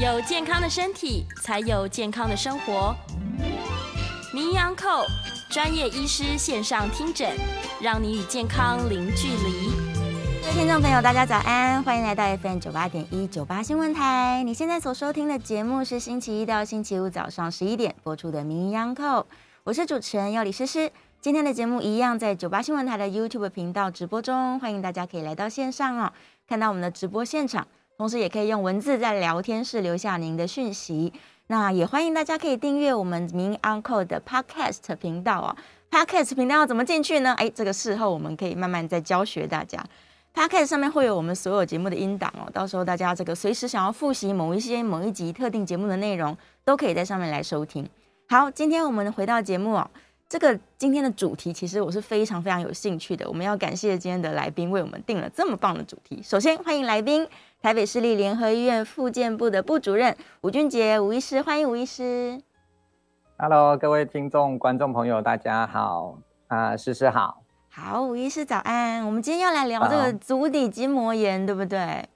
有健康的身体，才有健康的生活。名医昂寇专业医师线上听诊，让你与健康零距离。各位听众朋友，大家早安，欢迎来到 FM 九八点一九八新闻台。你现在所收听的节目是星期一到星期五早上十一点播出的名医昂寇，我是主持人要李诗诗。今天的节目一样在九八新闻台的 YouTube 频道直播中，欢迎大家可以来到线上哦，看到我们的直播现场，同时也可以用文字在聊天室留下您的讯息。那也欢迎大家可以订阅我们明 Uncle 的 Podcast 频道哦。Podcast 频道要怎么进去呢？哎，这个事后我们可以慢慢再教学大家。Podcast 上面会有我们所有节目的音档哦，到时候大家这个随时想要复习某一些某一集特定节目的内容，都可以在上面来收听。好，今天我们回到节目哦。这个今天的主题，其实我是非常非常有兴趣的。我们要感谢今天的来宾为我们定了这么棒的主题。首先欢迎来宾，台北市立联合医院复健部的部主任吴俊杰吴医师，欢迎吴医师。Hello，各位听众、观众朋友，大家好啊，诗诗好。好，吴医师早安。我们今天要来聊这个足底筋膜炎，对不对？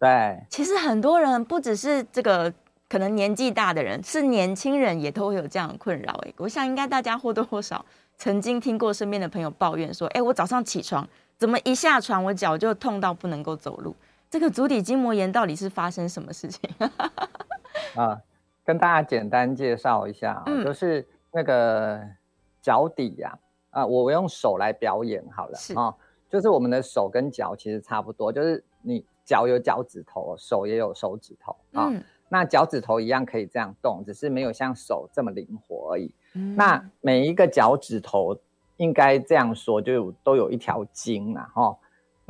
对。其实很多人不只是这个。可能年纪大的人，是年轻人也都会有这样的困扰。哎，我想应该大家或多或少曾经听过身边的朋友抱怨说：“哎，我早上起床，怎么一下床我脚就痛到不能够走路？这个足底筋膜炎到底是发生什么事情？” 啊，跟大家简单介绍一下，嗯、就是那个脚底呀、啊，啊，我用手来表演好了啊、哦，就是我们的手跟脚其实差不多，就是你脚有脚趾头，手也有手指头啊。那脚趾头一样可以这样动，只是没有像手这么灵活而已。嗯、那每一个脚趾头应该这样说，就都有一条筋啦，哈。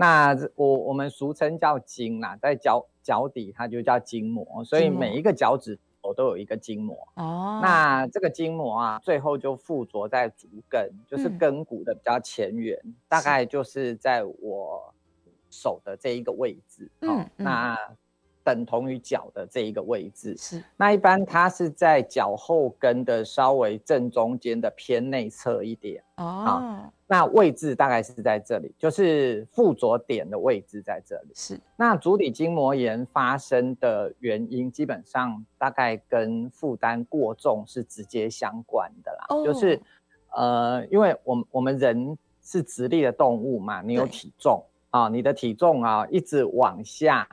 那我我们俗称叫筋啦，在脚脚底它就叫筋膜，所以每一个脚趾头都有一个筋膜。哦。那这个筋膜啊，最后就附着在足跟，就是跟骨的比较前缘，嗯、大概就是在我手的这一个位置。嗯。哦、那。等同于脚的这一个位置。是，那一般它是在脚后跟的稍微正中间的偏内侧一点。哦，啊，那位置大概是在这里，就是附着点的位置在这里。是。那足底筋膜炎发生的原因，基本上大概跟负担过重是直接相关的啦，哦、就是呃，因为我们我们人是直立的动物嘛，你有体重啊，你的体重啊一直往下。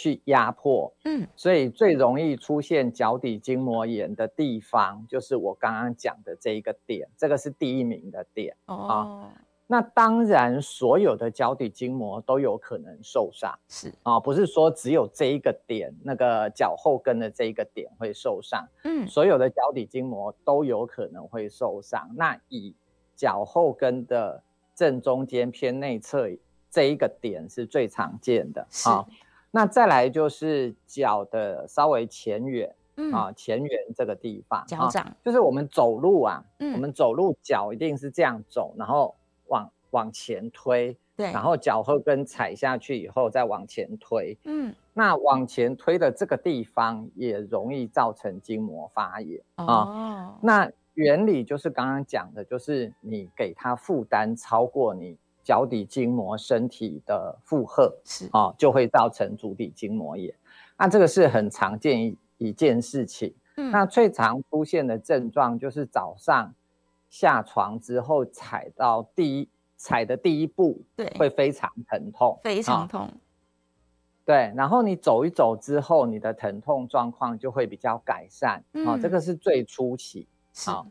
去压迫，嗯，所以最容易出现脚底筋膜炎的地方，就是我刚刚讲的这一个点，这个是第一名的点哦，啊。那当然，所有的脚底筋膜都有可能受伤，是啊，不是说只有这一个点，那个脚后跟的这一个点会受伤，嗯，所有的脚底筋膜都有可能会受伤。那以脚后跟的正中间偏内侧这一个点是最常见的啊。那再来就是脚的稍微前缘，嗯啊，前缘这个地方，脚掌、啊，就是我们走路啊，嗯、我们走路脚一定是这样走，然后往往前推，对，然后脚后跟踩下去以后再往前推，嗯，那往前推的这个地方也容易造成筋膜发炎、哦、啊。那原理就是刚刚讲的，就是你给它负担超过你。脚底筋膜身体的负荷是啊、哦，就会造成足底筋膜炎。那这个是很常见一一件事情。嗯，那最常出现的症状就是早上下床之后踩到第一踩的第一步，对，会非常疼痛，非常痛、哦。对，然后你走一走之后，你的疼痛状况就会比较改善。嗯、哦，这个是最初期。好、哦，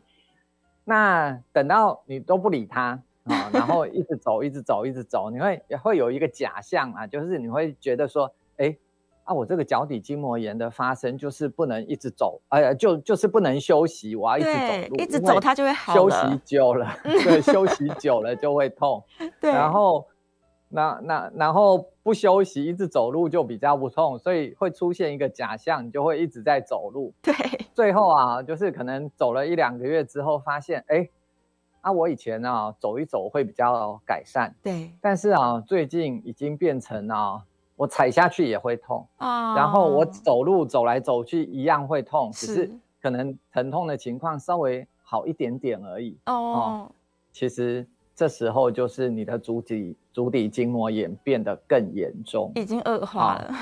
那等到你都不理他。啊、哦，然后一直走，一直走，一直走，你会也会有一个假象啊，就是你会觉得说，哎，啊，我这个脚底筋膜炎的发生就是不能一直走，哎呀，就就是不能休息，我要一直走路，一直走它就会好。休息久了，对，休息久了就会痛。对，然后那那然后不休息，一直走路就比较不痛，所以会出现一个假象，你就会一直在走路。对，最后啊，就是可能走了一两个月之后，发现，哎。啊，我以前啊走一走会比较改善，对，但是啊最近已经变成啊我踩下去也会痛啊，然后我走路走来走去一样会痛，是只是可能疼痛的情况稍微好一点点而已哦，哦。其实这时候就是你的足底足底筋膜炎变得更严重，已经恶化了。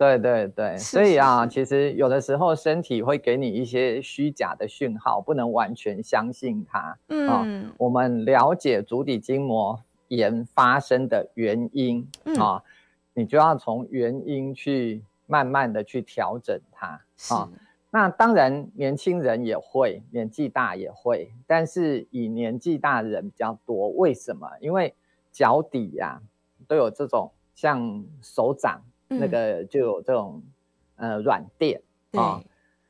对对对，所以啊，其实有的时候身体会给你一些虚假的讯号，不能完全相信它。嗯、啊，我们了解足底筋膜炎发生的原因啊，嗯、你就要从原因去慢慢的去调整它。啊，那当然年轻人也会，年纪大也会，但是以年纪大的人比较多。为什么？因为脚底呀、啊、都有这种像手掌。那个就有这种呃软垫啊，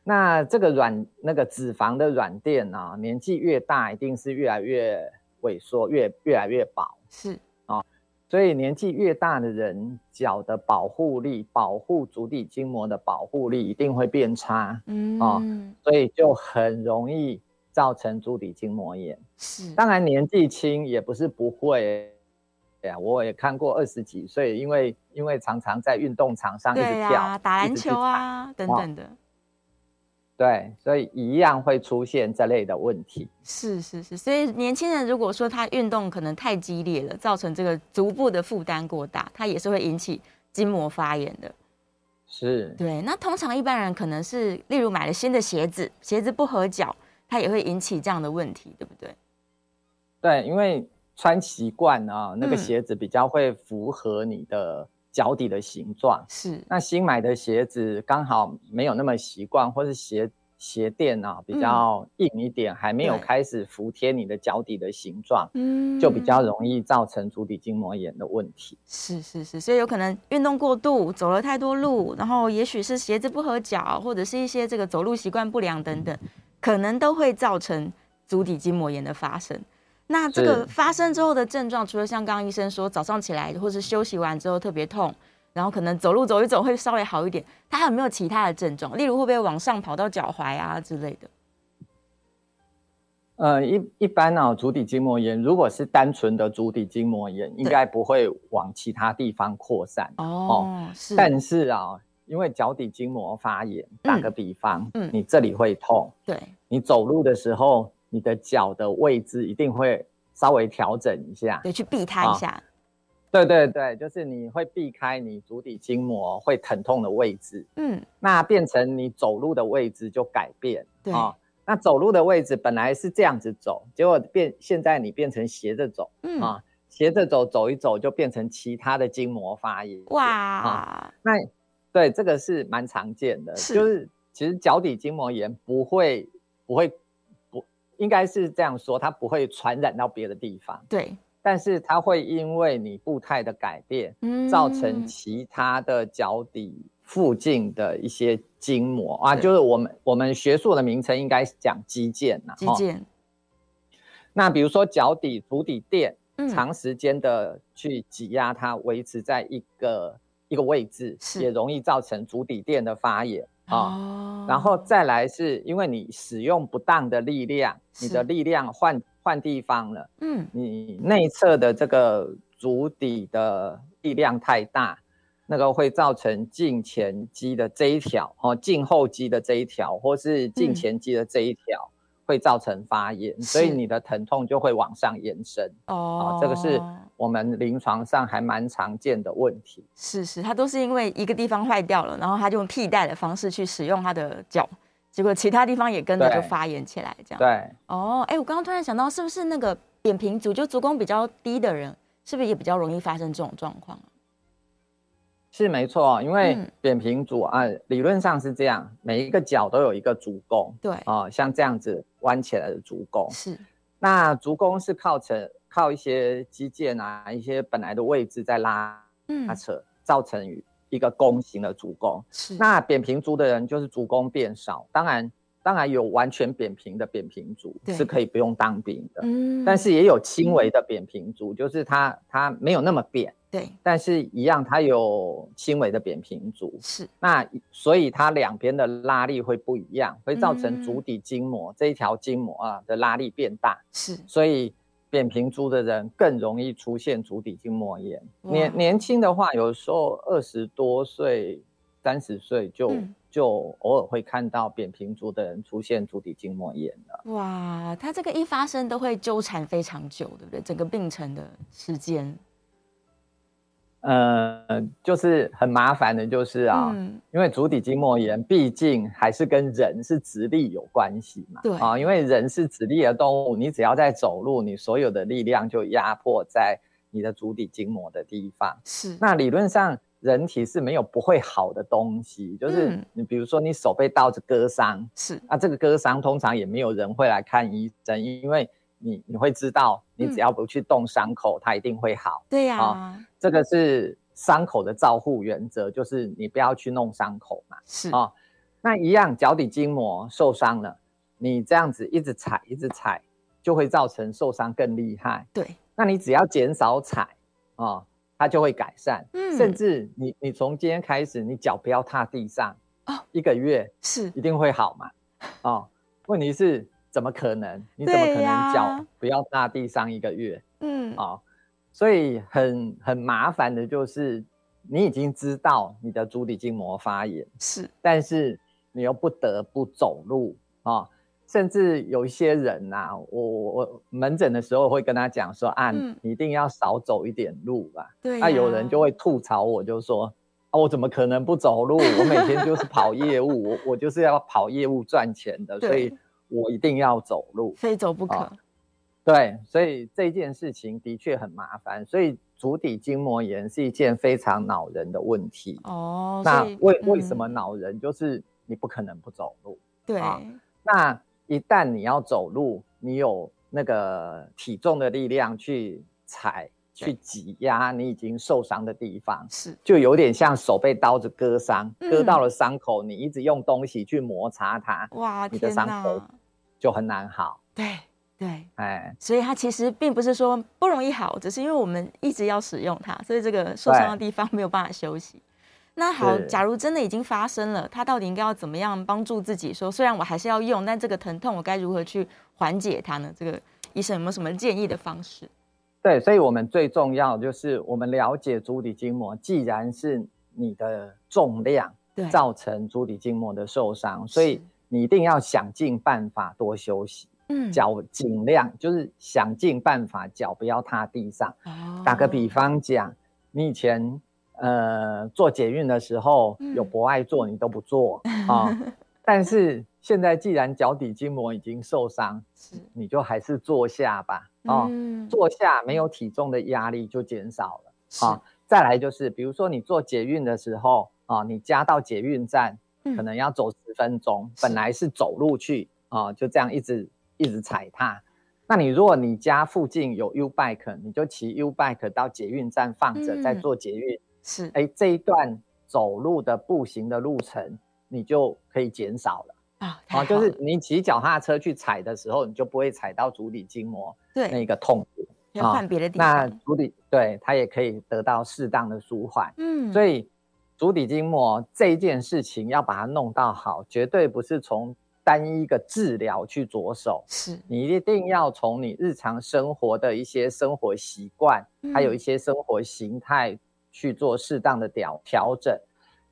那这个软那个脂肪的软垫啊，年纪越大，一定是越来越萎缩，越越来越薄。是啊，所以年纪越大的人，脚的保护力，保护足底筋膜的保护力一定会变差。嗯啊，所以就很容易造成足底筋膜炎。是，当然年纪轻也不是不会。对呀，我也看过二十几岁，因为因为常常在运动场上一直跳、啊、打篮球啊等等的，对，所以一样会出现这类的问题。是是是，所以年轻人如果说他运动可能太激烈了，造成这个足部的负担过大，他也是会引起筋膜发炎的。是，对。那通常一般人可能是，例如买了新的鞋子，鞋子不合脚，它也会引起这样的问题，对不对？对，因为。穿习惯啊，那个鞋子比较会符合你的脚底的形状。是、嗯，那新买的鞋子刚好没有那么习惯，或是鞋鞋垫啊比较硬一点，嗯、还没有开始服贴你的脚底的形状，嗯，就比较容易造成足底筋膜炎的问题。是是是，所以有可能运动过度，走了太多路，然后也许是鞋子不合脚，或者是一些这个走路习惯不良等等，可能都会造成足底筋膜炎的发生。那这个发生之后的症状，除了像刚刚医生说早上起来或是休息完之后特别痛，然后可能走路走一走会稍微好一点，它还有没有其他的症状？例如会不会往上跑到脚踝啊之类的？呃，一一般呢、啊，足底筋膜炎如果是单纯的足底筋膜炎，对应该不会往其他地方扩散哦。哦是，但是啊，因为脚底筋膜发炎，打个比方，嗯，你这里会痛，对，你走路的时候。你的脚的位置一定会稍微调整一下，对，去避它一下。哦。对对对，就是你会避开你足底筋膜会疼痛的位置。嗯，那变成你走路的位置就改变。对，哦，那走路的位置本来是这样子走，结果变现在你变成斜着走。嗯啊，斜着走走一走就变成其他的筋膜发炎。哇，啊，那对这个是蛮常见的，是就是其实脚底筋膜炎不会不会。应该是这样说，它不会传染到别的地方。对，但是它会因为你步态的改变，嗯，造成其他的脚底附近的一些筋膜啊，就是我们我们学术的名称应该是讲肌腱呐。肌腱。那比如说脚底足底垫，长时间的去挤压它，维持在一个一个位置，也容易造成足底垫的发炎。哦，然后再来是因为你使用不当的力量，你的力量换换地方了，嗯，你内侧的这个足底的力量太大，那个会造成胫前肌的这一条，哦，胫后肌的这一条，或是胫前肌的这一条，嗯、会造成发炎，所以你的疼痛就会往上延伸。哦，这个是。我们临床上还蛮常见的问题，是是，它都是因为一个地方坏掉了，然后他就用替代的方式去使用他的脚，结果其他地方也跟着就发炎起来，这样。对，哦，哎，我刚刚突然想到，是不是那个扁平足，就足弓比较低的人，是不是也比较容易发生这种状况？是没错，因为扁平足啊，理论上是这样，每一个脚都有一个足弓，对，啊，像这样子弯起来的足弓，是，那足弓是靠成。靠一些肌腱啊，一些本来的位置在拉拉扯，嗯、造成一个弓形的足弓。是，那扁平足的人就是足弓变少。当然，当然有完全扁平的扁平足是可以不用当兵的。嗯，但是也有轻微的扁平足，嗯、就是它它没有那么扁。对，但是一样它有轻微的扁平足。是，那所以它两边的拉力会不一样，会造成足底筋膜、嗯、这一条筋膜啊的拉力变大。是，所以。扁平足的人更容易出现足底筋膜炎。年年轻的话，有时候二十多岁、三十岁就、嗯、就偶尔会看到扁平足的人出现足底筋膜炎了。哇，他这个一发生都会纠缠非常久，对不对？整个病程的时间。呃，就是很麻烦的，就是啊，嗯、因为足底筋膜炎毕竟还是跟人是直立有关系嘛。对啊，因为人是直立的动物，你只要在走路，你所有的力量就压迫在你的足底筋膜的地方。是。那理论上，人体是没有不会好的东西，就是你比如说你手被刀子割伤，是、嗯。啊，这个割伤通常也没有人会来看医生，因为。你你会知道，你只要不去动伤口，嗯、它一定会好。对呀、这个是伤口的照护原则，就是你不要去弄伤口嘛。是啊、哦，那一样脚底筋膜受伤了，你这样子一直踩一直踩，就会造成受伤更厉害。对，那你只要减少踩啊、哦，它就会改善。嗯，甚至你你从今天开始，你脚不要踏地上，哦，一个月是一定会好嘛？哦，问题是。怎么可能？你怎么可能脚不要踏地上一个月？嗯啊、哦，所以很很麻烦的就是，你已经知道你的足底筋膜发炎是，但是你又不得不走路啊、哦，甚至有一些人呐、啊，我我门诊的时候会跟他讲说啊，你一定要少走一点路吧。对、啊，那有人就会吐槽我，就说啊，我怎么可能不走路？我每天就是跑业务，我我就是要跑业务赚钱的，所以。我一定要走路，非走不可。哦。对，所以这件事情的确很麻烦。所以足底筋膜炎是一件非常恼人的问题。哦，那为、嗯、为什么恼人？就是你不可能不走路。对。哦、那一旦你要走路，你有那个体重的力量去踩、去挤压你已经受伤的地方，是就有点像手被刀子割伤，割到了伤口，你一直用东西去摩擦它，哇，你的伤口。就很难好，对对，哎，所以它其实并不是说不容易好，只是因为我们一直要使用它，所以这个受伤的地方没有办法休息。那好，假如真的已经发生了，他到底应该要怎么样帮助自己？说虽然我还是要用，但这个疼痛我该如何去缓解它呢？这个医生有没有什么建议的方式？对，所以我们最重要就是我们了解足底筋膜，既然是你的重量造成足底筋膜的受伤，所以。你一定要想尽办法多休息，嗯，脚尽量就是想尽办法脚不要踏地上。哦，打个比方讲，你以前呃做捷运的时候，嗯、有博爱座你都不坐 啊，哦、但是现在既然脚底筋膜已经受伤，是你就还是坐下吧，哦，嗯、坐下没有体重的压力就减少了啊、哦。再来就是，比如说你做捷运的时候啊、哦，你加到捷运站。可能要走十分钟，嗯，本来是走路去啊，呃，就这样一直一直踩踏。那你如果你家附近有 U bike，你就骑 U bike 到捷运站放着，嗯，再坐捷运。是，哎，这一段走路的步行的路程，你就可以减少了啊。啊，就是你骑脚踏车去踩的时候，你就不会踩到足底筋膜对那个痛苦。要换别的地方。那足底对它也可以得到适当的舒缓。嗯，所以。足底筋膜这一件事情要把它弄到好，绝对不是从单一一个治疗去着手，是你一定要从你日常生活的一些生活习惯，嗯、还有一些生活形态去做适当的调调整，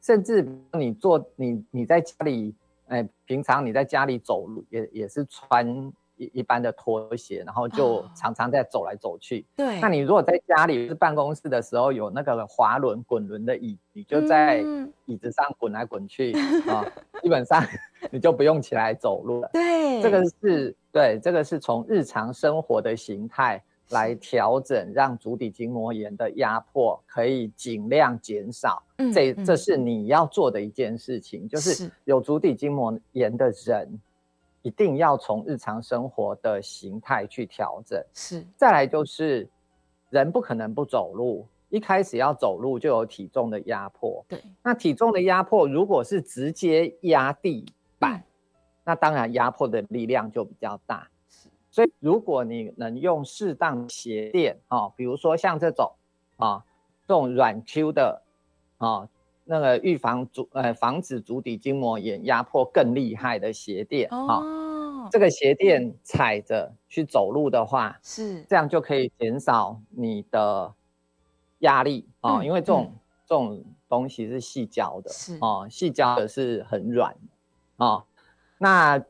甚至你做你你在家里，哎，平常你在家里走路也也是穿。一一般的拖鞋，然后就常常在走来走去。哦、对，那你如果在家里是办公室的时候，有那个滑轮、滚轮的椅，你就在椅子上滚来滚去啊、嗯哦，基本上你就不用起来走路了。对，这个是对，这个是从日常生活的形态来调整，让足底筋膜炎的压迫可以尽量减少。嗯，这这是你要做的一件事情，嗯、就是有足底筋膜炎的人。一定要从日常生活的形态去调整。是，再来就是人不可能不走路，一开始要走路就有体重的压迫。对，那体重的压迫如果是直接压地板，嗯，那当然压迫的力量就比较大。是，所以如果你能用适当鞋垫啊，比如说像这种啊，这种软 Q 的啊。那个预防足呃防止足底筋膜炎压迫更厉害的鞋垫啊、哦哦，这个鞋垫踩着去走路的话，是这样就可以减少你的压力啊、哦嗯，因为这种、嗯、这种东西是细胶的，是哦，细胶的是很软啊、哦，那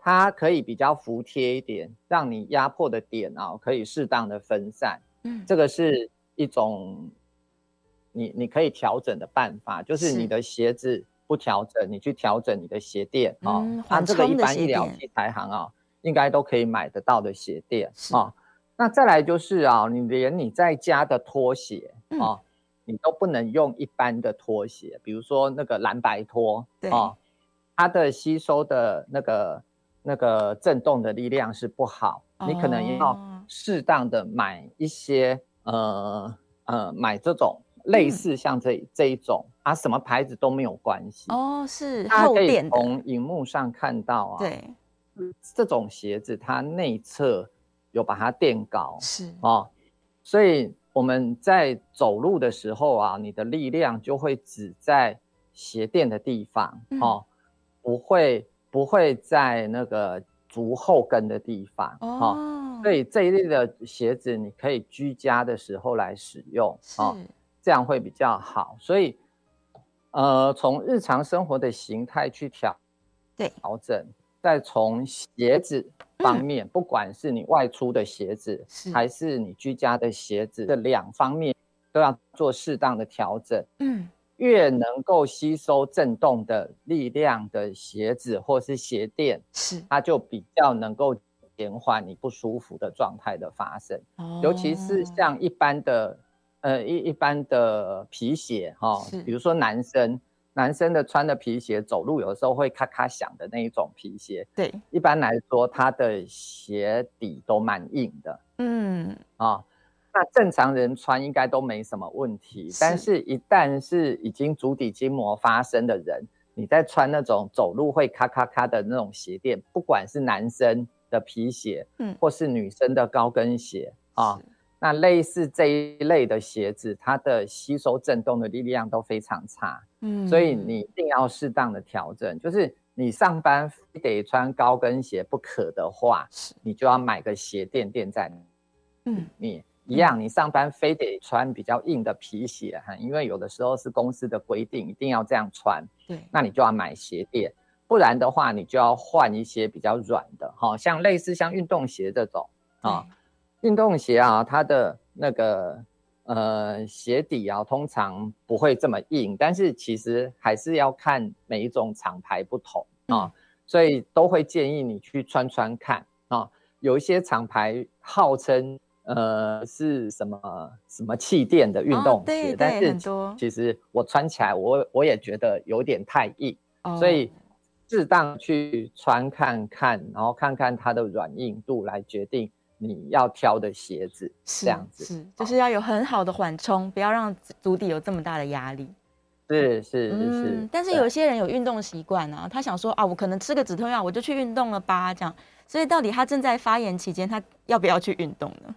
它可以比较服帖一点，让你压迫的点啊、哦、可以适当的分散，嗯，这个是一种。你你可以调整的办法，就是你的鞋子不调整，你去调整你的鞋垫啊。它这个一般医疗器材行啊，应该都可以买得到的鞋垫啊。那再来就是啊，你连你在家的拖鞋啊，嗯、你都不能用一般的拖鞋，比如说那个蓝白拖啊，它的吸收的那个那个震动的力量是不好，哦、你可能要适当的买一些呃呃买这种。类似像这这一种啊，什么牌子都没有关系哦，是。它可以从荧幕上看到啊，对，这种鞋子它内侧有把它垫高，是。哦，所以我们在走路的时候啊，你的力量就会只在鞋垫的地方哦，不会不会在那个足后跟的地方哦，所以这一类的鞋子你可以居家的时候来使用哦。这样会比较好，所以，呃，从日常生活的形态去调，对，调整，再从鞋子方面，嗯、不管是你外出的鞋子，是还是你居家的鞋子，这两方面都要做适当的调整。嗯，越能够吸收震动的力量的鞋子或是鞋垫，是。它就比较能够减缓你不舒服的状态的发生，哦、尤其是像一般的。呃，一一般的皮鞋哈，哦、比如说男生男生的穿的皮鞋走路有的时候会咔咔响的那一种皮鞋，对，一般来说它的鞋底都蛮硬的，嗯。啊、哦，那正常人穿应该都没什么问题，是但是一旦是已经足底筋膜发生的人，你在穿那种走路会咔咔咔的那种鞋垫，不管是男生的皮鞋，嗯，或是女生的高跟鞋啊。哦那类似这一类的鞋子，它的吸收震动的力量都非常差，嗯，所以你一定要适当的调整。就是你上班非得穿高跟鞋不可的话，你就要买个鞋垫垫在，嗯，你一样，你上班非得穿比较硬的皮鞋哈，因为有的时候是公司的规定，一定要这样穿，对，那你就要买鞋垫，不然的话，你就要换一些比较软的，哈，像类似像运动鞋这种啊。运动鞋啊，它的那个呃鞋底啊，通常不会这么硬，但是其实还是要看每一种厂牌不同啊，嗯、所以都会建议你去穿穿看啊。有一些厂牌号称呃是什么什么气垫的运动鞋，哦、但是其实我穿起来我我也觉得有点太硬，哦、所以适当去穿看看，然后看看它的软硬度来决定。你要挑的鞋子是这样子，是就是要有很好的缓冲，不要让足底有这么大的压力。是是是，嗯，但是有些人有运动习惯啊，他想说啊，我可能吃个止痛药，我就去运动了吧，这样。所以到底他正在发炎期间，他要不要去运动呢？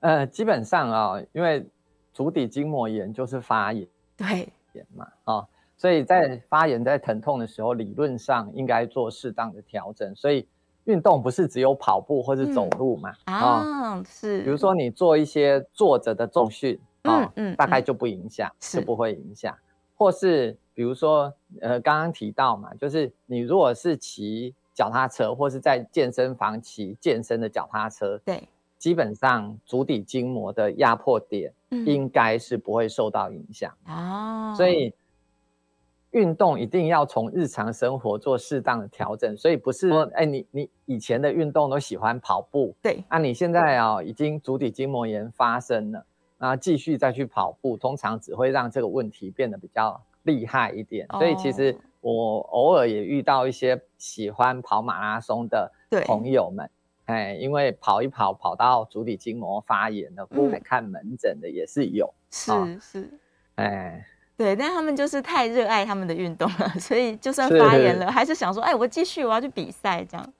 呃，基本上啊，因为足底筋膜炎就是发炎，对炎嘛，啊，所以在发炎在疼痛的时候，理论上应该做适当的调整，所以。运动不是只有跑步或是走路嘛？嗯、啊，是。比如说你做一些坐着的重训啊，嗯嗯、大概就不影响，是不会影响。或是比如说，呃，刚刚提到嘛，就是你如果是骑脚踏车或是在健身房骑健身的脚踏车，对，基本上足底筋膜的压迫点应该是不会受到影响啊，嗯、所以。运动一定要从日常生活做适当的调整，所以不是说，哎，你你以前的运动都喜欢跑步，对，那、啊、你现在啊已经足底筋膜炎发生了，那继续再去跑步，通常只会让这个问题变得比较厉害一点。所以其实我偶尔也遇到一些喜欢跑马拉松的朋友们，对哎，因为跑一跑跑到足底筋膜发炎了，过来看门诊的也是有，是、嗯、是，是哎。对，但他们就是太热爱他们的运动了，所以就算发炎 了，是还是想说，哎，我继续，我要去比赛，这样。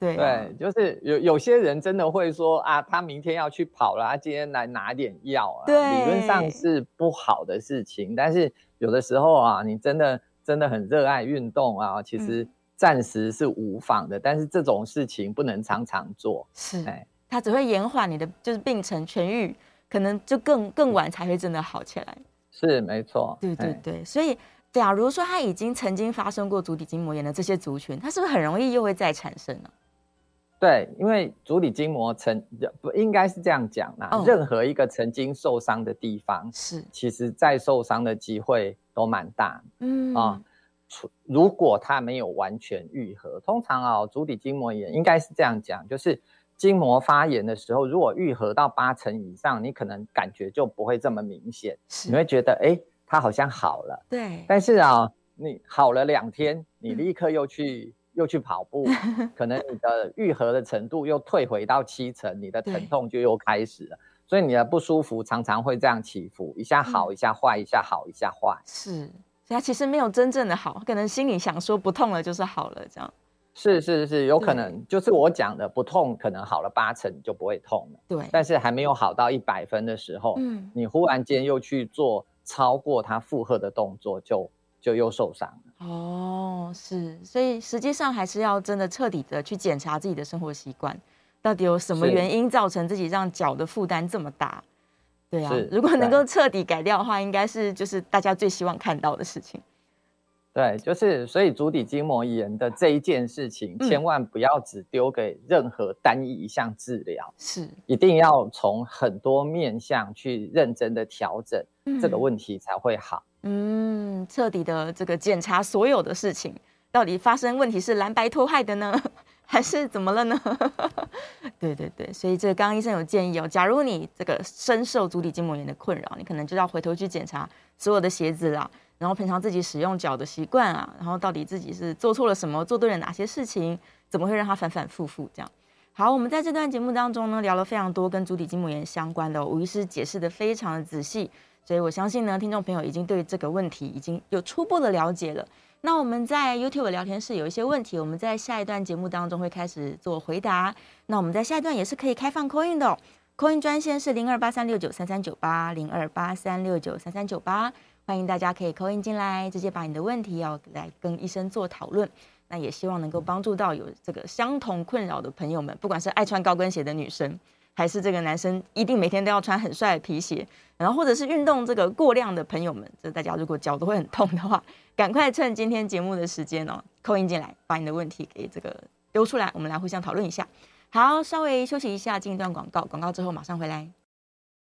对、啊、对，就是有有些人真的会说啊，他明天要去跑了，他今天来拿点药啊。对，理论上是不好的事情，但是有的时候啊，你真的真的很热爱运动啊，其实暂时是无妨的，嗯、但是这种事情不能常常做。是，哎，它只会延缓你的就是病程痊愈，可能就更更晚才会真的好起来。是没错，对对对，所以假如说他已经曾经发生过足底筋膜炎的这些族群，他是不是很容易又会再产生呢？对，因为足底筋膜曾不应该是这样讲啦、哦，任何一个曾经受伤的地方，是其实再受伤的机会都蛮大。嗯啊，如果它没有完全愈合，通常啊，足底筋膜炎应该是这样讲，就是筋膜发炎的时候，如果愈合到八成以上，你可能感觉就不会这么明显，你会觉得哎，它好像好了。对，但是啊，你好了两天，你立刻又去。嗯又去跑步，可能你的愈合的程度又退回到七成，你的疼痛就又开始了，所以你的不舒服常常会这样起伏，一下好，一下坏，一下好，一下坏。是，所以他其实没有真正的好，可能心里想说不痛了就是好了，这样。是是是，有可能就是我讲的不痛，可能好了八成就不会痛了。对，但是还没有好到一百分的时候，嗯，你忽然间又去做超过他负荷的动作，就就又受伤了。哦，是，所以实际上还是要真的彻底的去检查自己的生活习惯，到底有什么原因造成自己让脚的负担这么大？对啊，如果能够彻底改掉的话，应该是就是大家最希望看到的事情。对，就是所以足底筋膜炎的这一件事情，嗯、千万不要只丢给任何单一一项治疗，是。一定要从很多面向去认真的调整，嗯、这个问题才会好。嗯，彻底的这个检查所有的事情，到底发生问题是蓝白拖害的呢，还是怎么了呢？对对对，所以这个刚刚医生有建议哦，假如你这个深受足底筋膜炎的困扰，你可能就要回头去检查所有的鞋子啦，然后平常自己使用脚的习惯啊，然后到底自己是做错了什么，做对了哪些事情，怎么会让它反反复复这样？好，我们在这段节目当中呢，聊了非常多跟足底筋膜炎相关的，吴医师解释得非常的仔细。所以我相信呢，听众朋友已经对这个问题已经有初步的了解了。那我们在 YouTube 聊天室有一些问题，我们在下一段节目当中会开始做回答。那我们在下一段也是可以开放 Coin 的哦，Coin 专线是零二八三六九三三九八零二八三六九三三九八，欢迎大家可以 Coin 进来，直接把你的问题要来跟医生做讨论。那也希望能够帮助到有这个相同困扰的朋友们，不管是爱穿高跟鞋的女生。还是这个男生一定每天都要穿很帅的皮鞋，然后或者是运动这个过量的朋友们，就大家如果脚都会很痛的话，赶快趁今天节目的时间哦扣音进来，把你的问题给这个丢出来，我们来互相讨论一下。好，稍微休息一下，进一段广告，广告之后马上回来。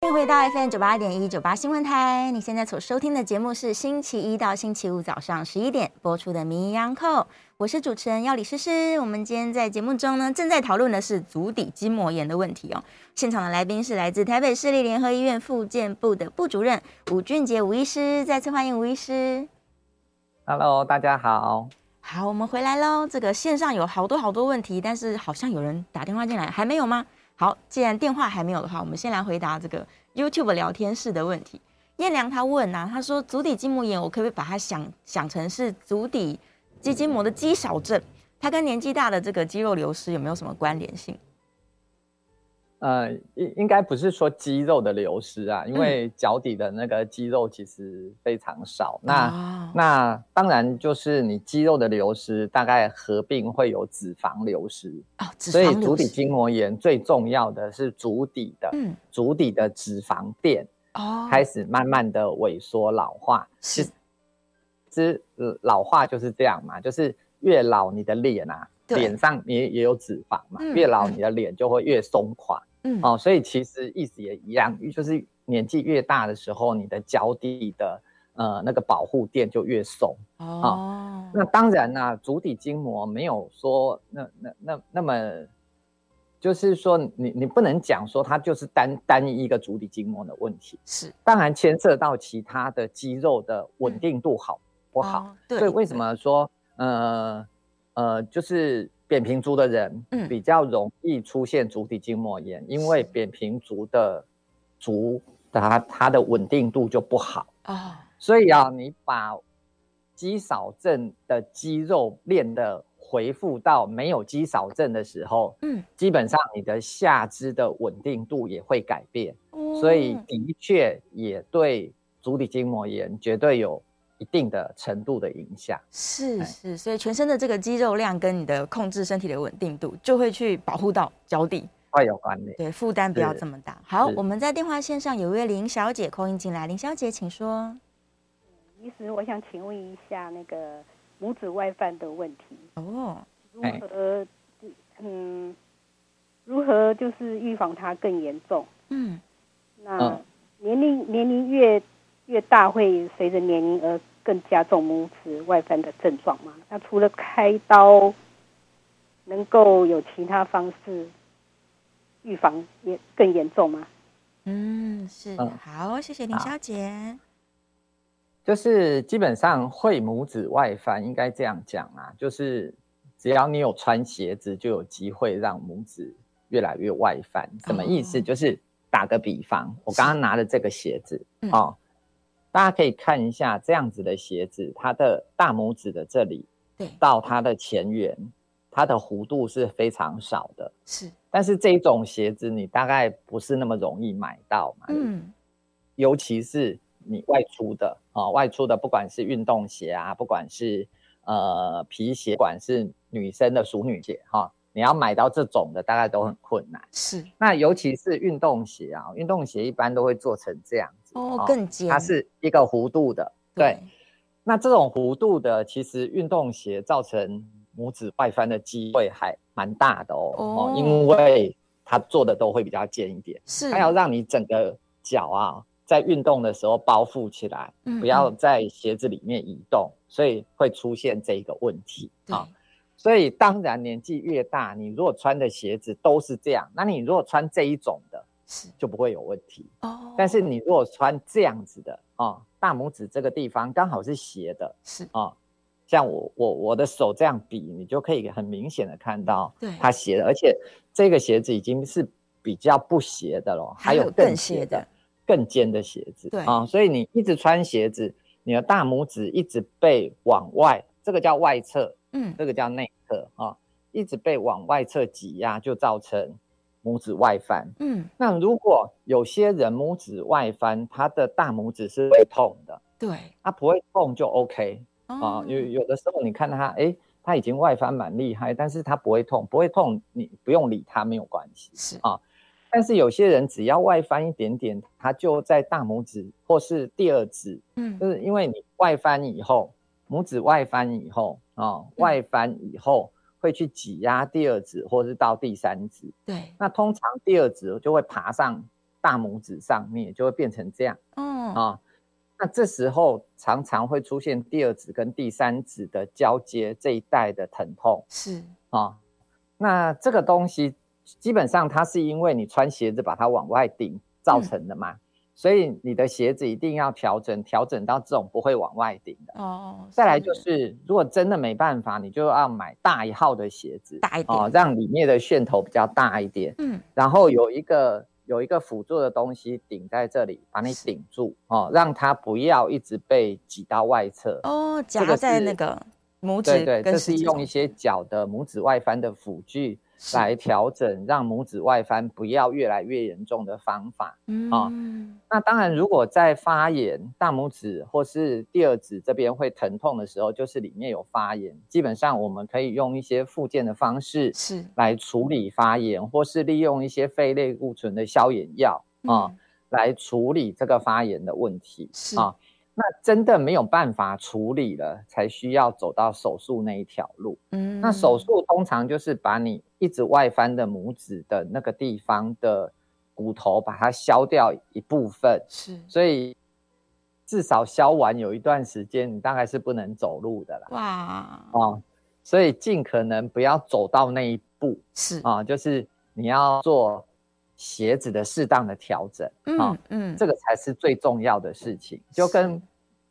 欢迎回到 FM 九八点一九八新闻台，你现在所收听的节目是星期一到星期五早上十一点播出的《名医央叩》。我是主持人要李诗诗，我们今天在节目中呢，正在讨论的是足底筋膜炎的问题哦。现场的来宾是来自台北市立联合医院复健部的部主任吴俊杰吴医师，再次欢迎吴医师。Hello，大家好。好，我们回来喽。这个线上有好多好多问题，但是好像有人打电话进来，还没有吗？好，既然电话还没有的话，我们先来回答这个 YouTube 聊天室的问题。燕良他问啊，他说足底筋膜炎，我可不可以把它想想成是足底？肌筋膜的肌少症，它跟年纪大的这个肌肉流失有没有什么关联性？呃，应应该不是说肌肉的流失啊，因为脚底的那个肌肉其实非常少。嗯、那、哦、那当然就是你肌肉的流失，大概合并会有脂肪流失。哦，脂肪流失。所以足底筋膜炎最重要的是足底的，嗯，足底的脂肪垫哦，开始慢慢的萎缩老化。是。其实老化就是这样嘛，就是越老你的脸啊，脸上也也有脂肪嘛，嗯、越老你的脸就会越松垮。嗯。哦，所以其实意思也一样，就是年纪越大的时候，你的脚底的呃那个保护垫就越松。哦，哦，那当然啦、啊，足底筋膜没有说那那那那么，就是说你你不能讲说它就是单单一一个足底筋膜的问题，是。当然牵涉到其他的肌肉的稳定度好。嗯不好、哦，对，所以为什么说，呃，呃，就是扁平足的人，比较容易出现足底筋膜炎，嗯、因为扁平足的足，它它的稳定度就不好啊、哦。所以啊，你把肌少症的肌肉练的。回复到没有肌少症的时候，嗯，基本上你的下肢的稳定度也会改变，嗯、所以的确也对足底筋膜炎绝对有。一定的程度的影响是是，所以全身的这个肌肉量跟你的控制身体的稳定度，就会去保护到脚底，会有关联。对，负担不要这么大。好，我们在电话线上有一位林小姐 call in 进来，林小姐请说。其实，我想请问一下那个拇指外翻的问题哦，如何嗯如何就是预防它更严重？嗯，那年龄年龄越越大，会随着年龄而更加重拇指外翻的症状吗？那除了开刀，能够有其他方式预防也更严重吗？嗯，是好，谢谢林小姐。就是基本上会拇指外翻，应该这样讲啊，就是只要你有穿鞋子，就有机会让拇指越来越外翻。什么意思？哦、就是打个比方，我刚刚拿的这个鞋子，哦，大家可以看一下这样子的鞋子，它的大拇指的这里，对，到它的前缘，它的弧度是非常少的，是。但是这种鞋子你大概不是那么容易买到嘛，嗯，尤其是。你外出的啊、哦，外出的不管是运动鞋啊，不管是呃皮鞋，不管是女生的淑女鞋哈、哦，你要买到这种的，大概都很困难。是，那尤其是运动鞋啊，运动鞋一般都会做成这样子哦，更尖，它是一个弧度的。对，对那这种弧度的，其实运动鞋造成拇指外翻的机会还蛮大的哦，哦，因为它做的都会比较尖一点，是，它要让你整个脚啊。在运动的时候包覆起来，不要在鞋子里面移动，所以会出现这个问题啊。所以当然年纪越大，你如果穿的鞋子都是这样，那你如果穿这一种的，就不会有问题哦。但是你如果穿这样子的啊，大拇指这个地方刚好是斜的，是啊，像我我我的手这样比，你就可以很明显的看到，它斜的，而且这个鞋子已经是比较不斜的了，还有更斜的。更尖的鞋子，对啊，所以你一直穿鞋子，你的大拇指一直被往外，这个叫外侧，嗯，这个叫内侧啊，一直被往外侧挤压，就造成拇指外翻。嗯，那如果有些人拇指外翻，他的大拇指是会痛的，对，他不会痛就 OK 啊。有有的时候你看他，哎，他已经外翻蛮厉害，但是他不会痛，不会痛，你不用理他，没有关系，是啊。但是有些人只要外翻一点点，他就在大拇指或是第二指，嗯，就是因为你外翻以后，拇指外翻以后啊、哦，外翻以后会去挤压第二指或是到第三指，对，那通常第二指就会爬上大拇指上面，就会变成这样，嗯啊、哦，那这时候常常会出现第二指跟第三指的交接这一带的疼痛，是。啊、哦，那这个东西。基本上它是因为你穿鞋子把它往外顶造成的嘛，嗯、所以你的鞋子一定要调整，调整到这种不会往外顶的。哦。再来就是，如果真的没办法，你就要买大一号的鞋子，大一点哦，让里面的楦头比较大一点。嗯。然后有一个有一个辅助的东西顶在这里，把你顶住哦，让它不要一直被挤到外侧。哦，夹在那个拇指。对对，这是用一些脚的拇指外翻的辅具。来调整，让拇指外翻不要越来越严重的方法。嗯啊，那当然，如果在发炎，大拇指或是第二指这边会疼痛的时候，就是里面有发炎。基本上我们可以用一些附件的方式是来处理发炎，或是利用一些非类固醇的消炎药啊来处理这个发炎的问题。是啊。那真的没有办法处理了，才需要走到手术那一条路。嗯，那手术通常就是把你一直外翻的拇指的那个地方的骨头把它削掉一部分。是，所以至少削完有一段时间，你大概是不能走路的了。哇，哦，所以尽可能不要走到那一步。是啊，就是你要做。鞋子的适当的调整，嗯嗯、哦、嗯，这个才是最重要的事情，就跟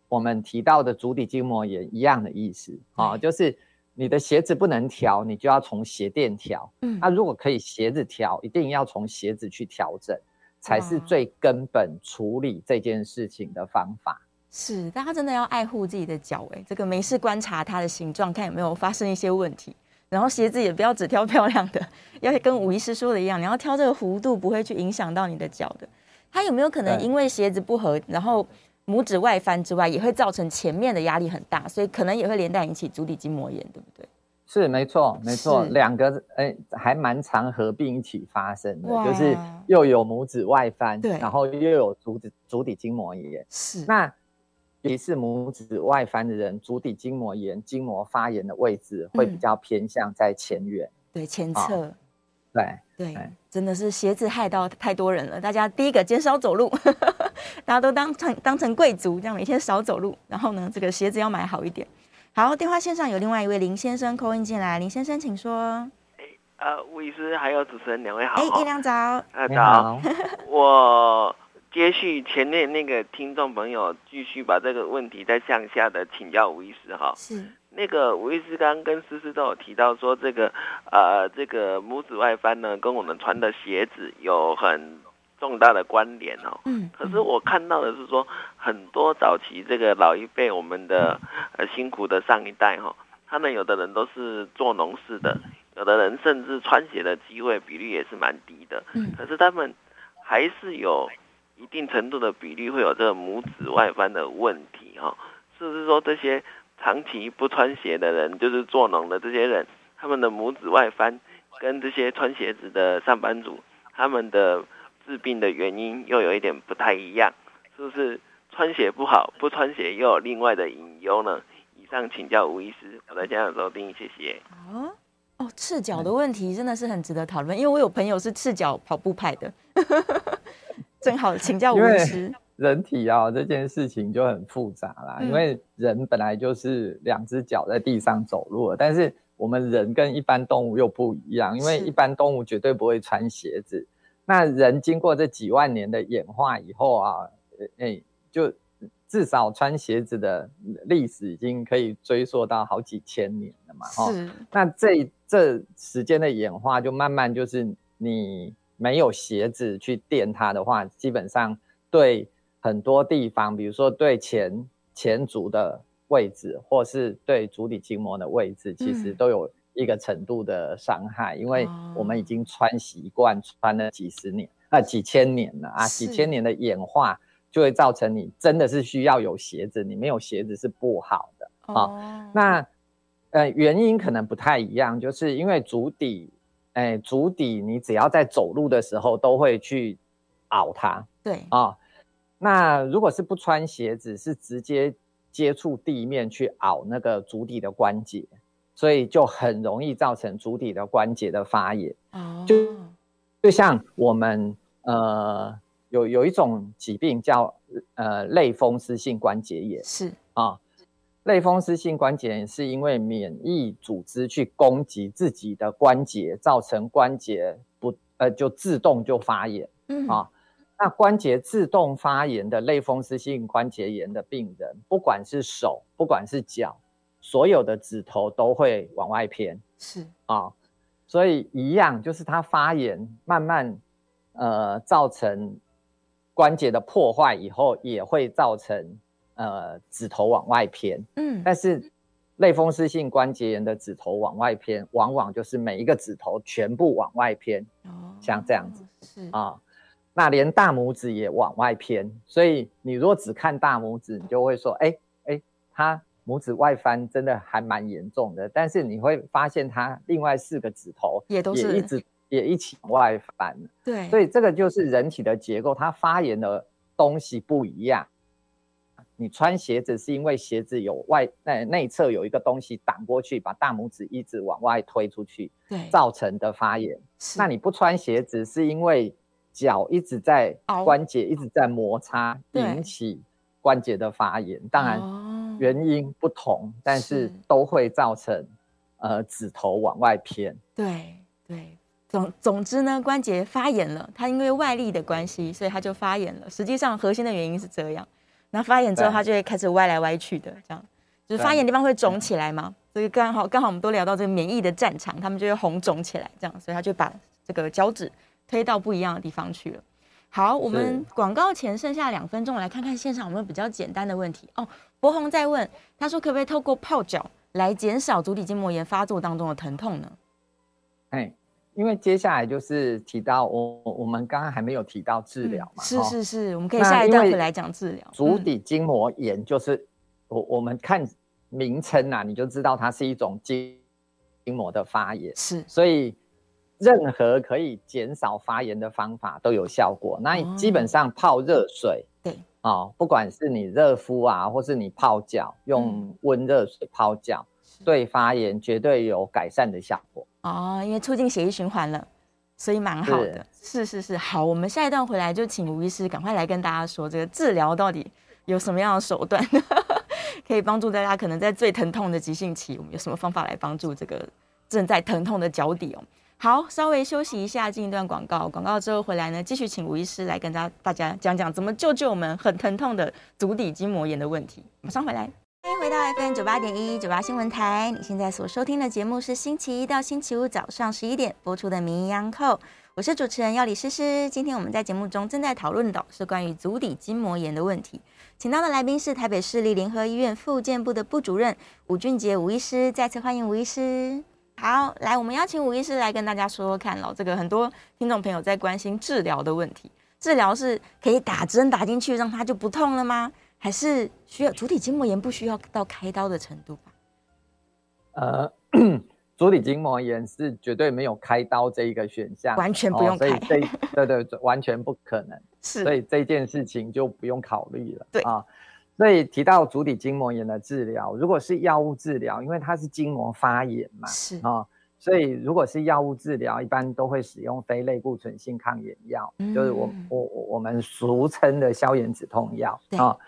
我们提到的足底筋膜炎一样的意思啊、哦，就是你的鞋子不能调，你就要从鞋垫调，嗯，那、啊、如果可以鞋子调，一定要从鞋子去调整，才是最根本处理这件事情的方法。是，大家真的要爱护自己的脚，哎，这个没事观察它的形状，看有没有发生一些问题。然后鞋子也不要只挑漂亮的，要跟吴医师说的一样，你要挑这个弧度不会去影响到你的脚的。它有没有可能因为鞋子不合，然后拇指外翻之外，也会造成前面的压力很大，所以可能也会连带引起足底筋膜炎，对不对？是，没错，没错，两个哎还蛮常合并一起发生的，就是又有拇指外翻，对，然后又有足底足底筋膜炎。是那。尤其是拇指外翻的人，足底筋膜炎、筋膜发炎的位置会比较偏向在前缘，对前侧。对对，真的是鞋子害到太多人了。大家第一个减少走路，大家都当成当成贵族，这样每天少走路。然后呢，这个鞋子要买好一点。好，电话线上有另外一位林先生 call in 进来，林先生请说。哎，呃，吴医师还有主持人两位好。哎，一良早。呃，早。我接续前面那个听众朋友，继续把这个问题再向下的请教吴医师哈。是。那个吴医师刚刚跟思思都有提到说，这个呃，这个拇指外翻呢，跟我们穿的鞋子有很重大的关联哦。嗯。可是我看到的是说，很多早期这个老一辈我们的呃辛苦的上一代哈，他们有的人都是做农事的，有的人甚至穿鞋的机会比率也是蛮低的。嗯。可是他们还是有一定程度的比例会有这个拇指外翻的问题哈。是不是说这些？长期不穿鞋的人，就是做农的这些人，他们的拇指外翻，跟这些穿鞋子的上班族，他们的治病的原因又有一点不太一样，是不是？穿鞋不好，不穿鞋又有另外的隐忧呢？以上请教吴医师，我在家的时候定义谢谢。哦哦，赤脚的问题真的是很值得讨论，因为我有朋友是赤脚跑步派的，正好请教吴医师。人体啊，这件事情就很复杂啦，因为人本来就是两只脚在地上走路，但是我们人跟一般动物又不一样，因为一般动物绝对不会穿鞋子。那人经过这几万年的演化以后啊，哎，就至少穿鞋子的历史已经可以追溯到好几千年了嘛。是。那这这时间的演化，就慢慢就是你没有鞋子去垫它的话，基本上对。很多地方，比如说对前前足的位置，或是对足底筋膜的位置，其实都有一个程度的伤害，嗯、因为我们已经穿习惯穿了几十年啊，几千年了啊，几千年的演化就会造成你真的是需要有鞋子，你没有鞋子是不好的。啊。哦、那呃原因可能不太一样，就是因为足底，哎，足底你只要在走路的时候都会去拗它，对。啊。那如果是不穿鞋子，是直接接触地面去拗那个足底的关节，所以就很容易造成足底的关节的发炎。哦，就就像我们呃有有一种疾病叫呃类风湿性关节炎，是啊，类风湿性关节炎是因为免疫组织去攻击自己的关节，造成关节不呃就自动就发炎。嗯啊。那关节自动发炎的类风湿性关节炎的病人，不管是手，不管是脚，所有的指头都会往外偏。是啊、哦，所以一样，就是它发炎，慢慢呃造成关节的破坏以后，也会造成呃指头往外偏。嗯，但是类风湿性关节炎的指头往外偏，往往就是每一个指头全部往外偏。哦，像这样子是啊。哦那连大拇指也往外偏，所以你如果只看大拇指，你就会说，哎、欸、哎、欸，他拇指外翻真的还蛮严重的。但是你会发现，他另外四个指头也都是也一直也一起外翻。对，所以这个就是人体的结构，它发炎的东西不一样。你穿鞋子是因为鞋子有外内内侧有一个东西挡过去，把大拇指一直往外推出去，对，造成的发炎。那你不穿鞋子是因为。脚一直在关节一直在摩擦，引起关节的发炎。当然原因不同，但是都会造成呃指头往外偏。对对，总总之呢，关节发炎了，它因为外力的关系，所以它就发炎了。实际上核心的原因是这样，那发炎之后，它就会开始歪来歪去的，这样就是发炎的地方会肿起来嘛。所以刚好刚好我们都聊到这个免疫的战场，他们就会红肿起来，这样，所以他就把这个脚趾。推到不一样的地方去了。好，我们广告前剩下两分钟，来看看现场有没有比较简单的问题哦。博宏在问，他说可不可以透过泡脚来减少足底筋膜炎发作当中的疼痛呢？哎，因为接下来就是提到我我们刚刚还没有提到治疗嘛、嗯，是是是，我们可以下一段回来讲治疗。足底筋膜炎就是我我们看名称啊，你就知道它是一种筋筋膜的发炎，是，所以。任何可以减少发炎的方法都有效果。那基本上泡热水，对哦，不管是你热敷啊，或是你泡脚，用温热水泡脚，对发炎绝对有改善的效果。哦，因为促进血液循环了。所以蛮好的。是是是，好，我们下一段回来就请吴医师赶快来跟大家说，这个治疗到底有什么样的手段，可以帮助大家可能在最疼痛的急性期，我们有什么方法来帮助这个正在疼痛的脚底哦。好，稍微休息一下，进一段广告。广告之后回来呢，继续请吴医师来跟大大家讲讲怎么救救我们很疼痛的足底筋膜炎的问题。马上回来，欢迎回到 FM 九八点一九八新闻台。你现在所收听的节目是星期一到星期五早上十一点播出的《名医央叩》，我是主持人药理诗诗。今天我们在节目中正在讨论的是关于足底筋膜炎的问题，请到的来宾是台北市立联合医院复健部的部主任吴俊杰吴医师，再次欢迎吴医师。好，来，我们邀请吴医师来跟大家说说看喽。这个很多听众朋友在关心治疗的问题，治疗是可以打针打进去让它就不痛了吗？还是需要足底筋膜炎不需要到开刀的程度吧？呃，足底筋膜炎是绝对没有开刀这一个选项，完全不用开，哦、所以这对对，完全不可能，是，所以这件事情就不用考虑了，对啊。所以提到足底筋膜炎的治疗，如果是药物治疗，因为它是筋膜发炎嘛，是啊、哦，所以如果是药物治疗，一般都会使用非类固醇性抗炎药，嗯、就是我我我们俗称的消炎止痛药啊、哦，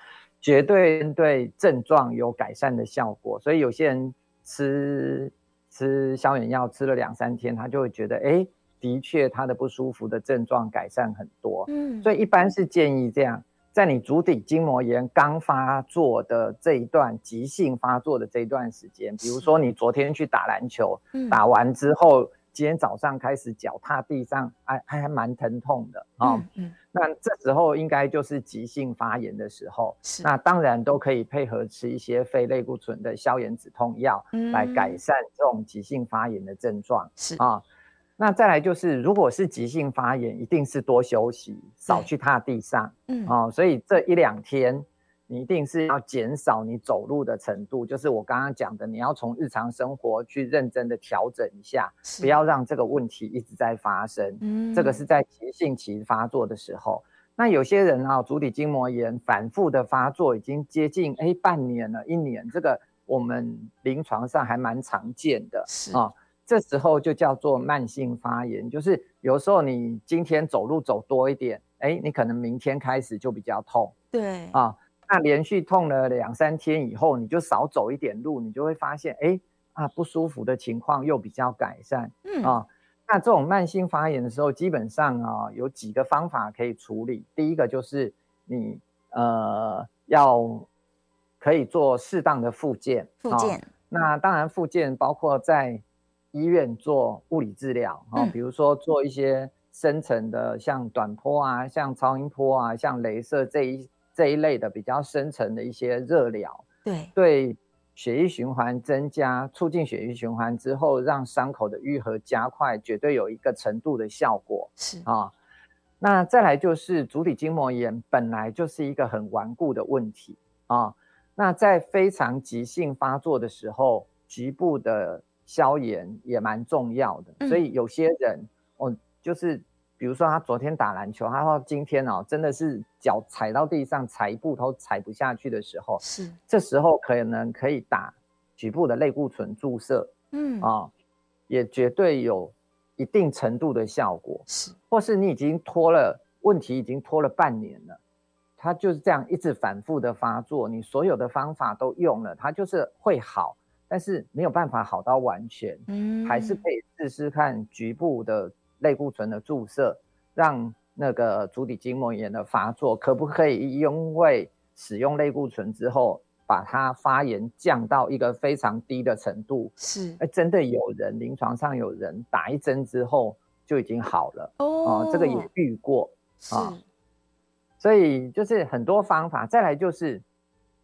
绝对对症状有改善的效果。所以有些人吃吃消炎药吃了两三天，他就会觉得，哎，的确他的不舒服的症状改善很多。嗯，所以一般是建议这样。在你足底筋膜炎刚发作的这一段急性发作的这一段时间，比如说你昨天去打篮球，打完之后，今天早上开始脚踏地上还还还蛮疼痛的啊。那这时候应该就是急性发炎的时候，那当然都可以配合吃一些非类固醇的消炎止痛药来改善这种急性发炎的症状。是啊。那再来就是，如果是急性发炎，一定是多休息，少去踏地上。嗯，哦，所以这一两天，你一定是要减少你走路的程度。就是我刚刚讲的，你要从日常生活去认真的调整一下，不要让这个问题一直在发生。嗯，这个是在急性期发作的时候。那有些人啊，足底筋膜炎反复的发作，已经接近哎半年了，一年，这个我们临床上还蛮常见的。是啊。这时候就叫做慢性发炎，就是有时候你今天走路走多一点，哎，你可能明天开始就比较痛。对啊，那连续痛了两三天以后，你就少走一点路，你就会发现，哎啊，不舒服的情况又比较改善。嗯啊，那这种慢性发炎的时候，基本上啊有几个方法可以处理。第一个就是你呃要可以做适当的复健。复健。啊，那当然复健包括在医院做物理治疗啊，比如说做一些深层的，像短波啊、像超音波啊、像镭射这一这一类的比较深层的一些热疗，对对，血液循环增加，促进血液循环之后，让伤口的愈合加快，绝对有一个程度的效果。是啊，那再来就是足底筋膜炎本来就是一个很顽固的问题啊，那在非常急性发作的时候，局部的。消炎也蛮重要的，所以有些人，哦，就是比如说他昨天打篮球，他到今天哦，真的是脚踩到地上踩一步都踩不下去的时候，是。这时候可能可以打局部的类固醇注射，嗯。啊，也绝对有一定程度的效果，是，或是你已经拖了问题已经拖了半年了，他就是这样一直反复的发作，你所有的方法都用了，他就是会好。但是没有办法好到完全，嗯，还是可以试试看局部的类固醇的注射，让那个足底筋膜炎的发作可不可以因为使用类固醇之后，把它发炎降到一个非常低的程度？是，哎，真的有人临床上有人打一针之后就已经好了哦，啊，这个也遇过啊，所以就是很多方法，再来就是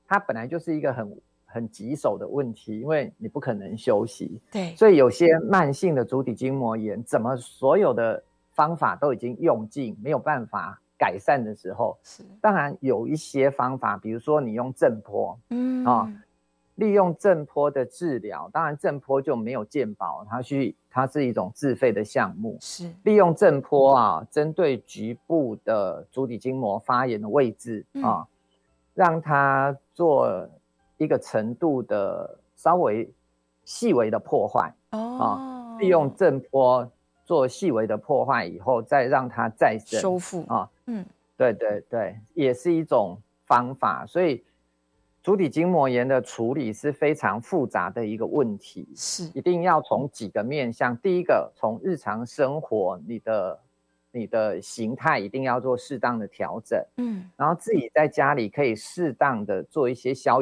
它本来就是一个很。很棘手的问题，因为你不可能休息，对，所以有些慢性的足底筋膜炎，怎么所有的方法都已经用尽，没有办法改善的时候，是当然有一些方法，比如说你用震波，嗯啊，利用震波的治疗，当然震波就没有健保，它去它是一种自费的项目，是利用震波啊，针对局部的足底筋膜发炎的位置啊，嗯、让它做。一个程度的稍微细微的破坏哦，啊，利用震波做细微的破坏以后，再让它再生修复啊。嗯，对对对，也是一种方法。所以足底筋膜炎的处理是非常复杂的一个问题，是一定要从几个面向。第一个，从日常生活，你的你的形态一定要做适当的调整。嗯，然后自己在家里可以适当的做一些消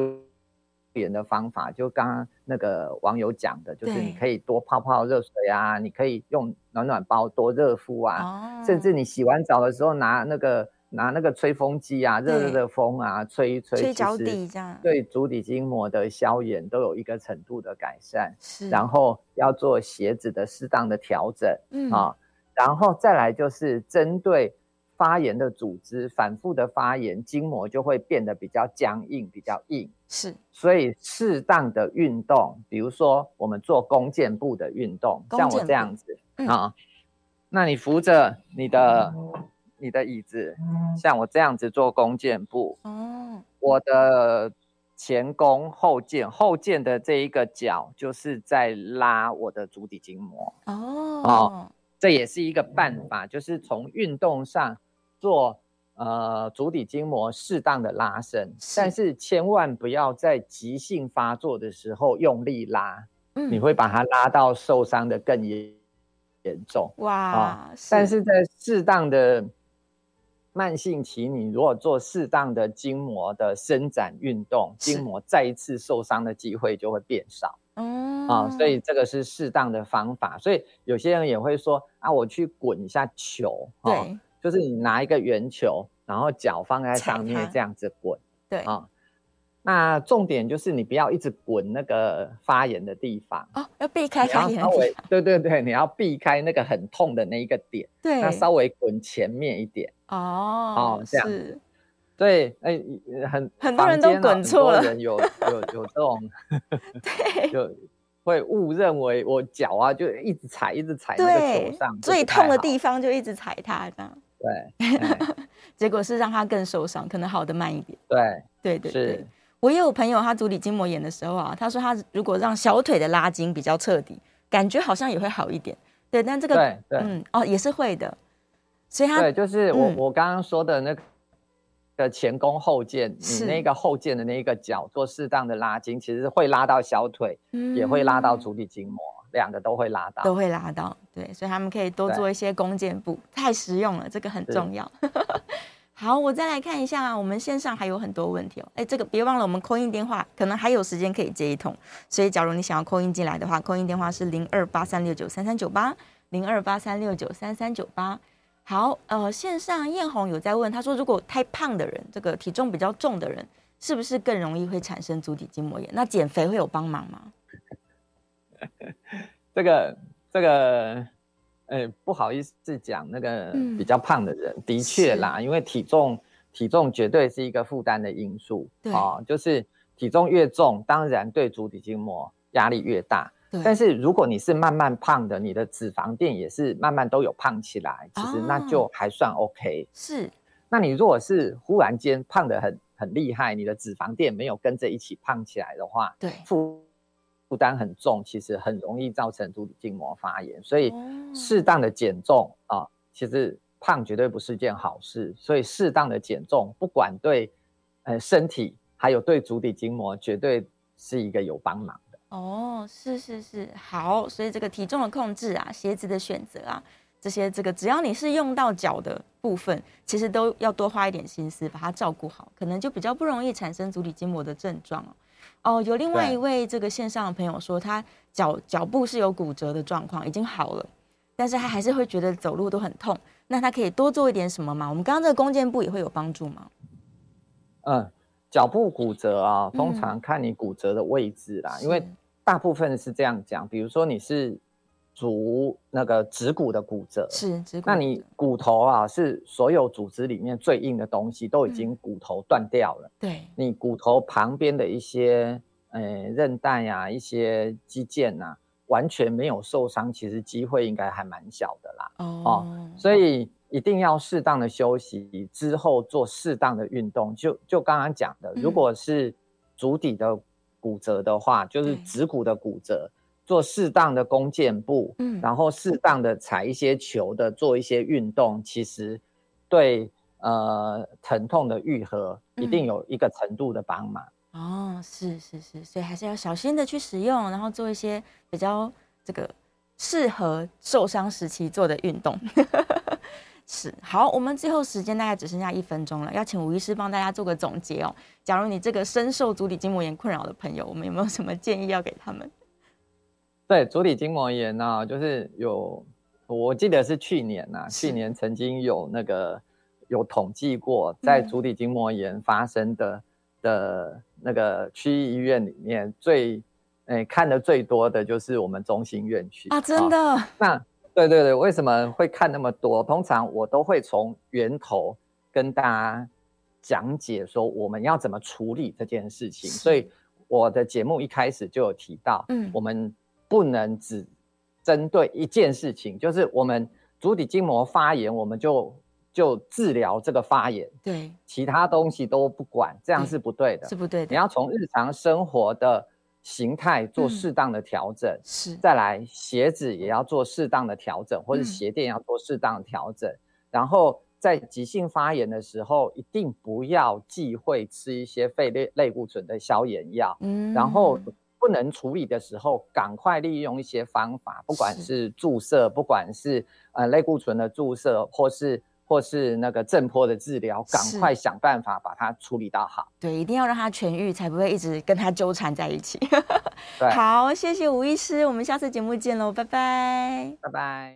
炎的方法，就刚刚那个网友讲的，就是你可以多泡泡热水啊，你可以用暖暖包多热敷啊，甚至你洗完澡的时候拿那个拿那个吹风机啊，热热的风啊吹一吹，吹脚底这样，对足底筋膜的消炎都有一个程度的改善。是，然后要做鞋子的适当的调整，嗯。啊，然后再来就是针对。发炎的组织反复的发炎，筋膜就会变得比较僵硬、比较硬。是，所以适当的运动，比如说我们做弓箭步的运动，像我这样子啊，那你扶着你的你的椅子，像我这样子做弓箭步。哦，我的前弓后箭，后箭的这一个脚就是在拉我的足底筋膜。哦，这也是一个办法，就是从运动上。做呃足底筋膜适当的拉伸，但是千万不要在急性发作的时候用力拉，嗯、你会把它拉到受伤的更严严重。哇！啊、是但是在适当的慢性期，你如果做适当的筋膜的伸展运动，筋膜再一次受伤的机会就会变少。嗯啊、哦，所以这个是适当的方法。所以有些人也会说啊，我去滚一下球。哦、对。就是你拿一个圆球，然后脚放在上面这样子滚，对啊、哦。那重点就是你不要一直滚那个发炎的地方哦，要避开发炎。对对对，你要避开那个很痛的那一个点。对，那稍微滚前面一点。哦哦，这样子。对，哎，很很多人都滚错了，人有有有这种，对，就会误认为我脚啊就一直踩一直踩那个球上，最痛的地方就一直踩它这样。对，结果是让他更受伤，可能好的慢一点。对，对对对。我也有朋友，他足底筋膜炎的时候啊，他说他如果让小腿的拉筋比较彻底，感觉好像也会好一点。对，但这个，对对，嗯，哦，也是会的。所以他，对，就是我我刚刚说的那个前弓后箭，你那个后箭的那个脚做适当的拉筋，其实会拉到小腿，也会拉到足底筋膜。两个都会拉到，都会拉到，对，所以他们可以多做一些弓箭步，太实用了，这个很重要。好，我再来看一下啊，我们线上还有很多问题哦。哎，这个别忘了，我们 call in 电话可能还有时间可以接一通，所以假如你想要 call in 进来的话，call in 电话是零二八三六九三三九八零二八三六九三三九八。好，呃，线上艳红有在问，他说如果太胖的人，这个体重比较重的人，是不是更容易会产生足底筋膜炎？那减肥会有帮忙吗？这个这个，呃，不好意思讲那个比较胖的人，嗯、的确啦，因为体重体重绝对是一个负担的因素，对啊，就是体重越重，当然对足底筋膜压力越大。对但是如果你是慢慢胖的，你的脂肪垫也是慢慢都有胖起来，其实那就还算 OK。是，那你如果是忽然间胖的很很厉害，你的脂肪垫没有跟着一起胖起来的话，对，负负担很重，其实很容易造成足底筋膜发炎，所以适当的减重啊，其实胖绝对不是件好事，所以适当的减重，不管对呃身体还有对足底筋膜，绝对是一个有帮忙的。哦，是是是，好，所以这个体重的控制啊，鞋子的选择啊，这些这个只要你是用到脚的部分，其实都要多花一点心思把它照顾好，可能就比较不容易产生足底筋膜的症状哦。哦，有另外一位这个线上的朋友说，他脚脚部是有骨折的状况，已经好了，但是他还是会觉得走路都很痛。那他可以多做一点什么吗？我们刚刚这个弓箭步也会有帮助吗？嗯，脚部骨折啊，通常看你骨折的位置啦，嗯、因为大部分是这样讲，比如说你是。足那个指骨的骨折是指骨，那你骨头啊是所有组织里面最硬的东西，都已经骨头断掉了。嗯、对，你骨头旁边的一些呃韧带呀、一些肌腱呐、啊，完全没有受伤，其实机会应该还蛮小的啦。哦，哦，所以一定要适当的休息之后做适当的运动。就就刚刚讲的，如果是足底的骨折的话，嗯、就是指骨的骨折。做适当的弓箭步，嗯，然后适当的踩一些球的做一些运动，其实对呃疼痛的愈合一定有一个程度的帮忙。哦，是是是，所以还是要小心的去使用，然后做一些比较这个适合受伤时期做的运动。是，好，我们最后时间大概只剩下一分钟了，要请吴医师帮大家做个总结哦。假如你这个深受足底筋膜炎困扰的朋友，我们有没有什么建议要给他们？对，足底筋膜炎呢、啊，就是有，我记得是去年呐、啊，去年曾经有那个有统计过，在足底筋膜炎发生的。的那个区域医院里面最，诶看的最多的就是我们中心院区啊，真的。哦、那对对对，为什么会看那么多？通常我都会从源头跟大家讲解说我们要怎么处理这件事情。所以我的节目一开始就有提到，嗯，我们不能只针对一件事情，就是我们足底筋膜发炎，我们就。就治疗这个发炎，对，其他东西都不管，这样是不对的，是不对的。你要从日常生活的形态做适当的调整，嗯、是。再来鞋子也要做适当的调整，或者鞋垫要做适当的调整。嗯、然后在急性发炎的时候，一定不要忌讳吃一些肺类类固醇的消炎药。嗯。然后不能处理的时候，赶快利用一些方法，不管是注射，不管是呃类固醇的注射，或是。或是那个震波的治疗，赶快想办法把它处理到好。对，一定要让它痊愈，才不会一直跟它纠缠在一起。对，好，谢谢吴医师，我们下次节目见喽，拜拜，拜拜。